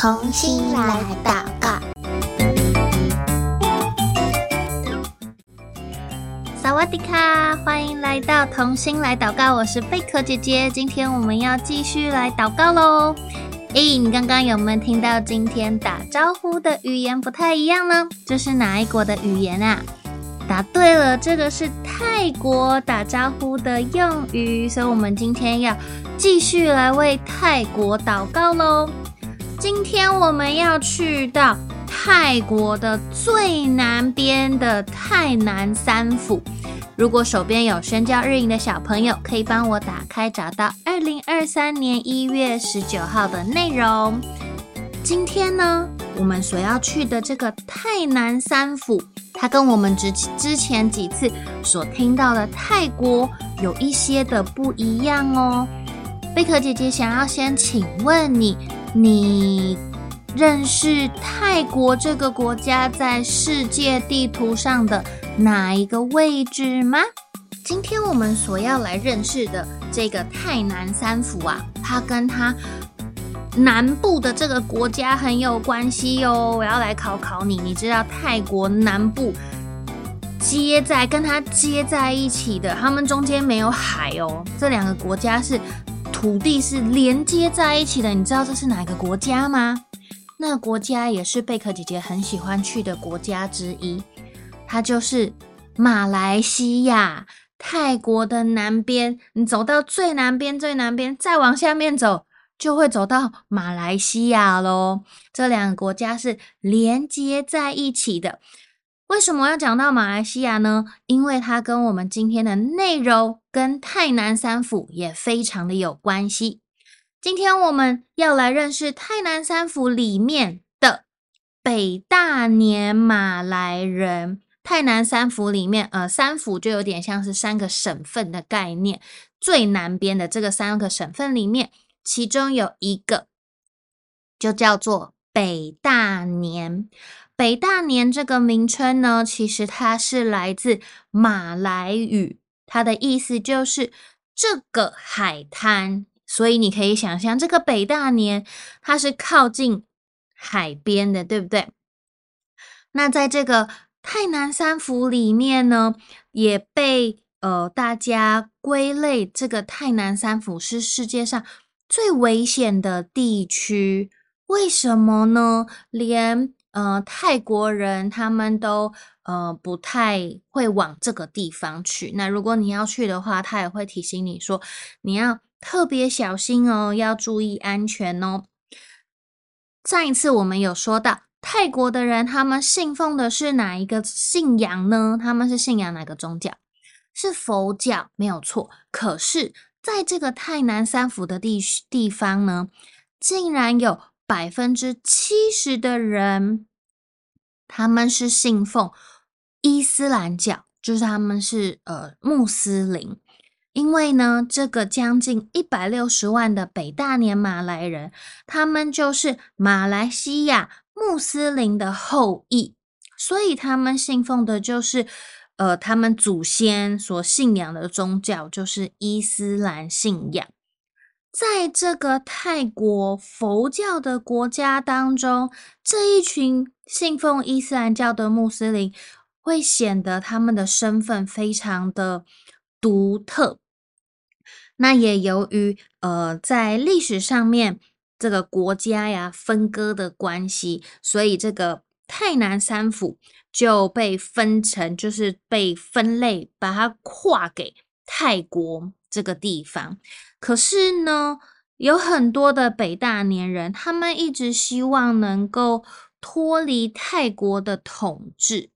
同心来祷告。萨瓦迪卡，欢迎来到同心来祷告，我是贝壳姐姐。今天我们要继续来祷告喽。诶，你刚刚有没有听到今天打招呼的语言不太一样呢？这是哪一国的语言啊？答对了，这个是泰国打招呼的用语，所以我们今天要继续来为泰国祷告喽。今天我们要去到泰国的最南边的泰南三府。如果手边有宣教日营的小朋友，可以帮我打开找到二零二三年一月十九号的内容。今天呢，我们所要去的这个泰南三府，它跟我们之之前几次所听到的泰国有一些的不一样哦。贝壳姐姐想要先请问你。你认识泰国这个国家在世界地图上的哪一个位置吗？今天我们所要来认识的这个泰南三府啊，它跟它南部的这个国家很有关系哦。我要来考考你，你知道泰国南部接在跟它接在一起的，它们中间没有海哦。这两个国家是。土地是连接在一起的，你知道这是哪个国家吗？那国家也是贝壳姐姐很喜欢去的国家之一，它就是马来西亚。泰国的南边，你走到最南边，最南边，再往下面走，就会走到马来西亚喽。这两个国家是连接在一起的。为什么要讲到马来西亚呢？因为它跟我们今天的内容跟泰南三府也非常的有关系。今天我们要来认识泰南三府里面的北大年马来人。泰南三府里面，呃，三府就有点像是三个省份的概念。最南边的这个三个省份里面，其中有一个就叫做北大年。北大年这个名称呢，其实它是来自马来语，它的意思就是这个海滩。所以你可以想象，这个北大年它是靠近海边的，对不对？那在这个泰南三府里面呢，也被呃大家归类，这个泰南三府是世界上最危险的地区。为什么呢？连呃，泰国人他们都呃不太会往这个地方去。那如果你要去的话，他也会提醒你说，你要特别小心哦，要注意安全哦。上一次我们有说到，泰国的人他们信奉的是哪一个信仰呢？他们是信仰哪个宗教？是佛教，没有错。可是，在这个泰南三府的地地方呢，竟然有。百分之七十的人，他们是信奉伊斯兰教，就是他们是呃穆斯林。因为呢，这个将近一百六十万的北大年马来人，他们就是马来西亚穆斯林的后裔，所以他们信奉的就是呃他们祖先所信仰的宗教，就是伊斯兰信仰。在这个泰国佛教的国家当中，这一群信奉伊斯兰教的穆斯林会显得他们的身份非常的独特。那也由于呃，在历史上面这个国家呀分割的关系，所以这个泰南三府就被分成，就是被分类，把它划给泰国这个地方。可是呢，有很多的北大年人，他们一直希望能够脱离泰国的统治。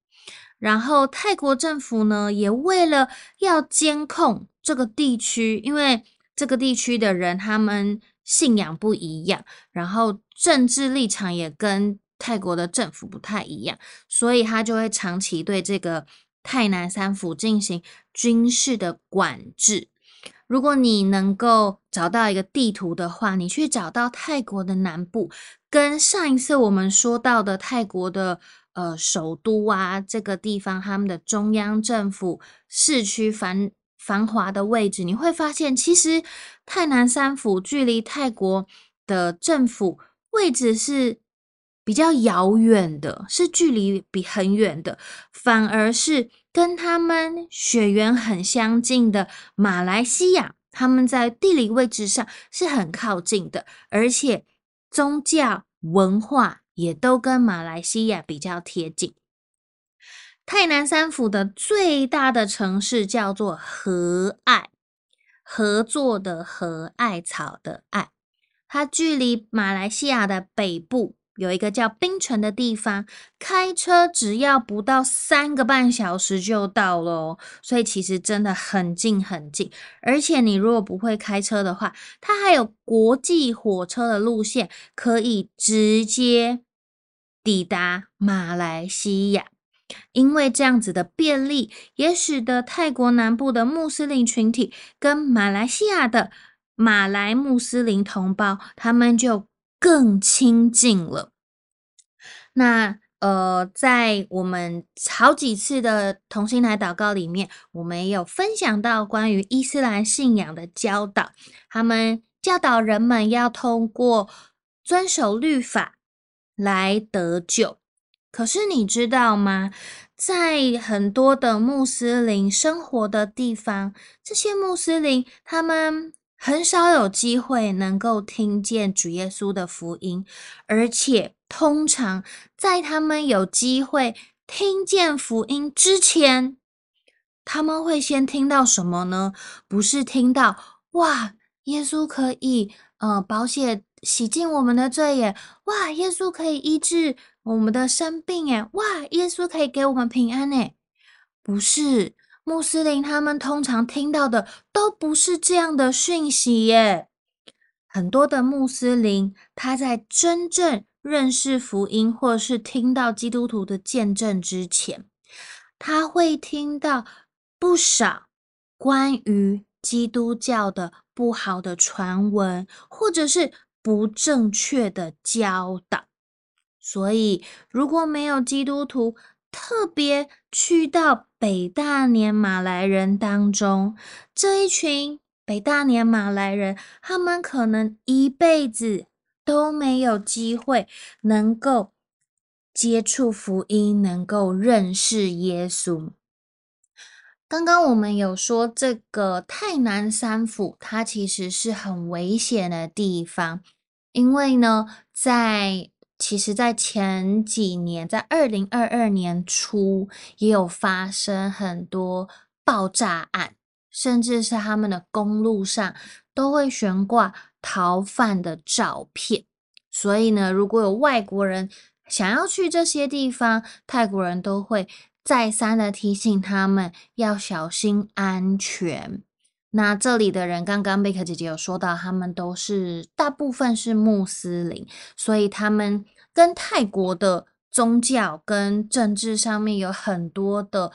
然后泰国政府呢，也为了要监控这个地区，因为这个地区的人他们信仰不一样，然后政治立场也跟泰国的政府不太一样，所以他就会长期对这个泰南三府进行军事的管制。如果你能够找到一个地图的话，你去找到泰国的南部，跟上一次我们说到的泰国的呃首都啊这个地方，他们的中央政府市区繁繁华的位置，你会发现，其实泰南三府距离泰国的政府位置是比较遥远的，是距离比很远的，反而是跟他们血缘很相近的马来西亚，他们在地理位置上是很靠近的，而且宗教文化也都跟马来西亚比较贴近。泰南三府的最大的城市叫做合爱，合作的合，艾草的艾。它距离马来西亚的北部有一个叫槟城的地方，开车只要不到三个半小时就到了。所以其实真的很近很近。而且你如果不会开车的话，它还有国际火车的路线，可以直接抵达马来西亚。因为这样子的便利，也使得泰国南部的穆斯林群体跟马来西亚的马来穆斯林同胞，他们就更亲近了。那呃，在我们好几次的同心来祷告里面，我们有分享到关于伊斯兰信仰的教导，他们教导人们要通过遵守律法来得救。可是你知道吗？在很多的穆斯林生活的地方，这些穆斯林他们很少有机会能够听见主耶稣的福音，而且通常在他们有机会听见福音之前，他们会先听到什么呢？不是听到哇，耶稣可以呃，保险洗净我们的罪耶，哇，耶稣可以医治。我们的生病耶，哇！耶稣可以给我们平安耶，不是穆斯林，他们通常听到的都不是这样的讯息耶。很多的穆斯林，他在真正认识福音或是听到基督徒的见证之前，他会听到不少关于基督教的不好的传闻，或者是不正确的教导。所以，如果没有基督徒特别去到北大年马来人当中，这一群北大年马来人，他们可能一辈子都没有机会能够接触福音，能够认识耶稣。刚刚我们有说，这个泰南山府，它其实是很危险的地方，因为呢，在其实，在前几年，在二零二二年初，也有发生很多爆炸案，甚至是他们的公路上都会悬挂逃犯的照片。所以呢，如果有外国人想要去这些地方，泰国人都会再三的提醒他们要小心安全。那这里的人，刚刚贝克姐姐有说到，他们都是大部分是穆斯林，所以他们跟泰国的宗教跟政治上面有很多的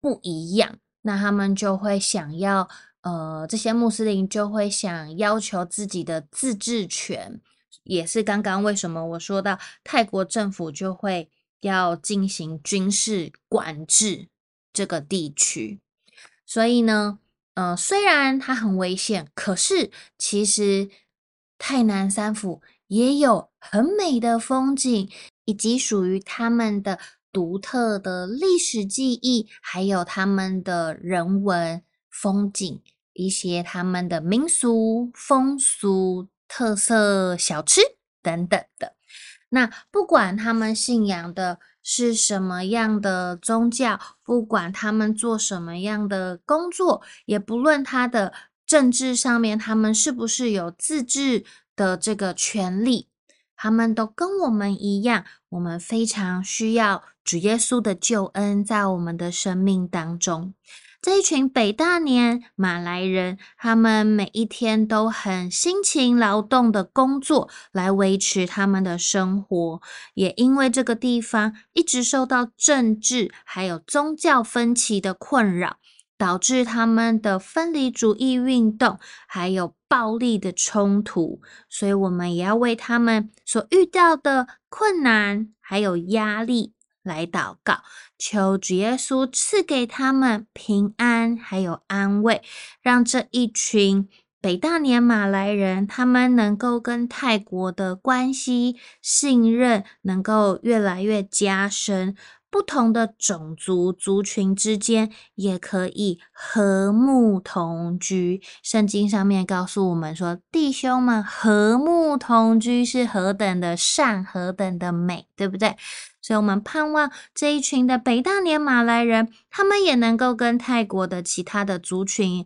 不一样。那他们就会想要，呃，这些穆斯林就会想要求自己的自治权，也是刚刚为什么我说到泰国政府就会要进行军事管制这个地区，所以呢。呃，虽然它很危险，可是其实泰南三府也有很美的风景，以及属于他们的独特的历史记忆，还有他们的人文风景，一些他们的民俗风俗特色小吃等等的。那不管他们信仰的是什么样的宗教，不管他们做什么样的工作，也不论他的政治上面，他们是不是有自治的这个权利，他们都跟我们一样，我们非常需要主耶稣的救恩在我们的生命当中。这一群北大年马来人，他们每一天都很辛勤劳动的工作，来维持他们的生活。也因为这个地方一直受到政治还有宗教分歧的困扰，导致他们的分离主义运动还有暴力的冲突。所以，我们也要为他们所遇到的困难还有压力。来祷告，求主耶稣赐给他们平安，还有安慰，让这一群北大年马来人，他们能够跟泰国的关系信任能够越来越加深，不同的种族族群之间也可以和睦同居。圣经上面告诉我们说，弟兄们和睦同居是何等的善，何等的美，对不对？所以，我们盼望这一群的北大年马来人，他们也能够跟泰国的其他的族群。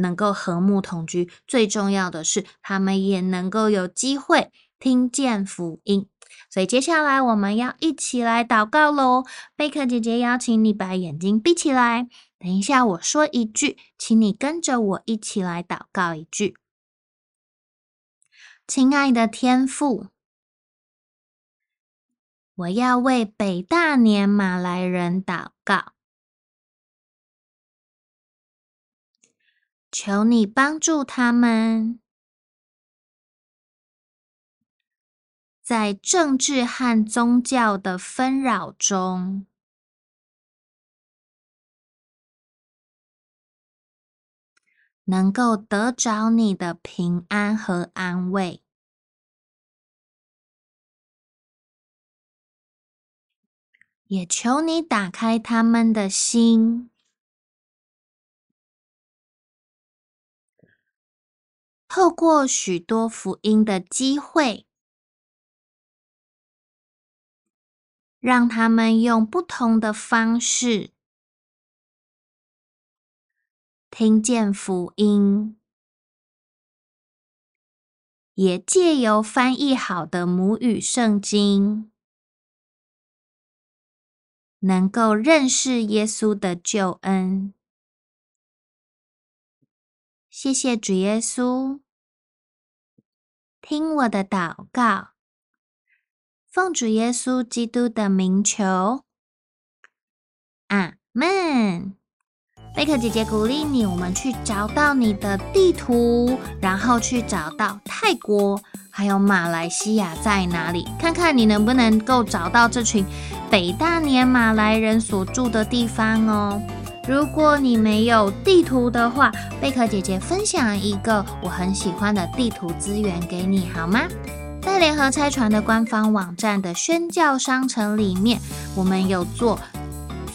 能够和睦同居，最重要的是，他们也能够有机会听见福音。所以，接下来我们要一起来祷告喽。贝克姐姐邀请你把眼睛闭起来，等一下我说一句，请你跟着我一起来祷告一句。亲爱的天父，我要为北大年马来人祷告。求你帮助他们，在政治和宗教的纷扰中，能够得着你的平安和安慰。也求你打开他们的心。透过许多福音的机会，让他们用不同的方式听见福音，也借由翻译好的母语圣经，能够认识耶稣的救恩。谢谢主耶稣，听我的祷告，奉主耶稣基督的名求，阿门。贝克姐姐鼓励你，我们去找到你的地图，然后去找到泰国还有马来西亚在哪里，看看你能不能够找到这群北大年马来人所住的地方哦。如果你没有地图的话，贝壳姐姐分享一个我很喜欢的地图资源给你好吗？在联合拆船的官方网站的宣教商城里面，我们有做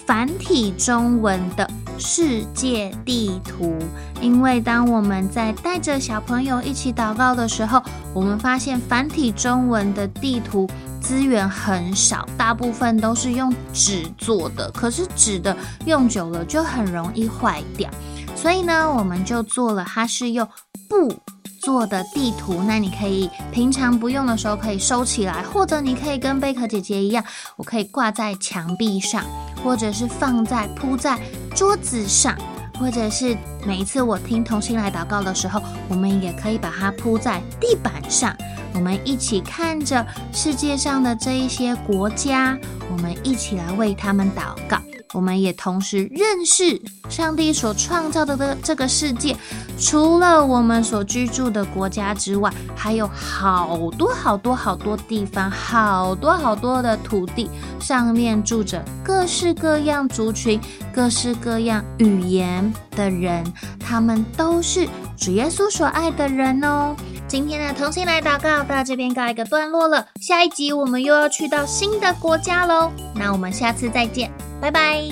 繁体中文的世界地图。因为当我们在带着小朋友一起祷告的时候，我们发现繁体中文的地图。资源很少，大部分都是用纸做的，可是纸的用久了就很容易坏掉，所以呢，我们就做了，它是用布做的地图。那你可以平常不用的时候可以收起来，或者你可以跟贝壳姐姐一样，我可以挂在墙壁上，或者是放在铺在桌子上，或者是每一次我听同心来祷告的时候，我们也可以把它铺在地板上。我们一起看着世界上的这一些国家，我们一起来为他们祷告。我们也同时认识上帝所创造的这这个世界，除了我们所居住的国家之外，还有好多好多好多地方，好多好多的土地，上面住着各式各样族群、各式各样语言的人，他们都是主耶稣所爱的人哦。今天的同心来祷告到这边告一个段落了，下一集我们又要去到新的国家喽，那我们下次再见，拜拜。